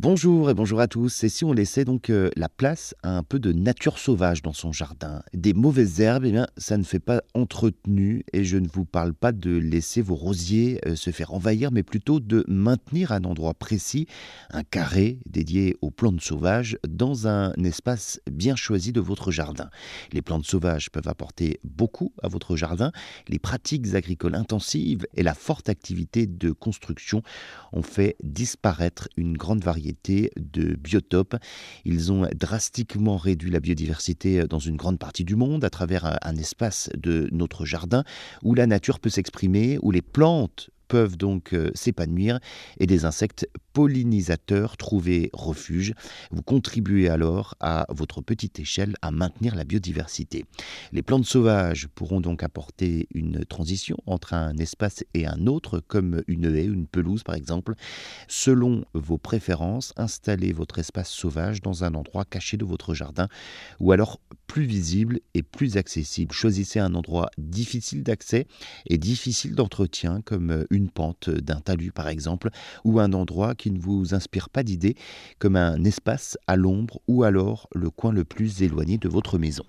Bonjour et bonjour à tous. Et si on laissait donc euh, la place à un peu de nature sauvage dans son jardin, des mauvaises herbes, eh bien, ça ne fait pas entretenu. Et je ne vous parle pas de laisser vos rosiers euh, se faire envahir, mais plutôt de maintenir un endroit précis, un carré dédié aux plantes sauvages, dans un espace bien choisi de votre jardin. Les plantes sauvages peuvent apporter beaucoup à votre jardin. Les pratiques agricoles intensives et la forte activité de construction ont fait disparaître une grande variété de biotopes. Ils ont drastiquement réduit la biodiversité dans une grande partie du monde à travers un espace de notre jardin où la nature peut s'exprimer, où les plantes peuvent donc euh, s'épanouir et des insectes pollinisateurs trouver refuge. Vous contribuez alors à votre petite échelle à maintenir la biodiversité. Les plantes sauvages pourront donc apporter une transition entre un espace et un autre, comme une haie, une pelouse par exemple. Selon vos préférences, installez votre espace sauvage dans un endroit caché de votre jardin ou alors plus visible et plus accessible. Choisissez un endroit difficile d'accès et difficile d'entretien comme une pente d'un talus par exemple, ou un endroit qui ne vous inspire pas d'idées, comme un espace à l'ombre ou alors le coin le plus éloigné de votre maison.